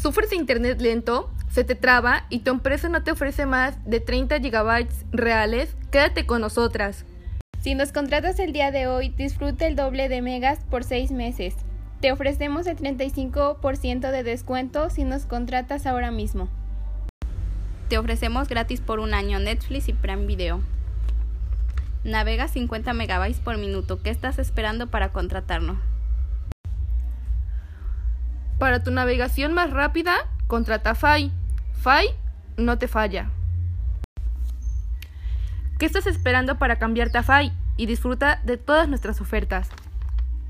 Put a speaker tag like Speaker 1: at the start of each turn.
Speaker 1: ¿Sufres de internet lento? ¿Se te traba y tu empresa no te ofrece más de 30 GB reales? Quédate con nosotras.
Speaker 2: Si nos contratas el día de hoy, disfruta el doble de megas por 6 meses. Te ofrecemos el 35% de descuento si nos contratas ahora mismo.
Speaker 3: Te ofrecemos gratis por un año Netflix y Prime Video. Navega 50 megabytes por minuto. ¿Qué estás esperando para contratarnos?
Speaker 1: Para tu navegación más rápida, contrata FAI. FAI no te falla. ¿Qué estás esperando para cambiarte a FAI? Y disfruta de todas nuestras ofertas.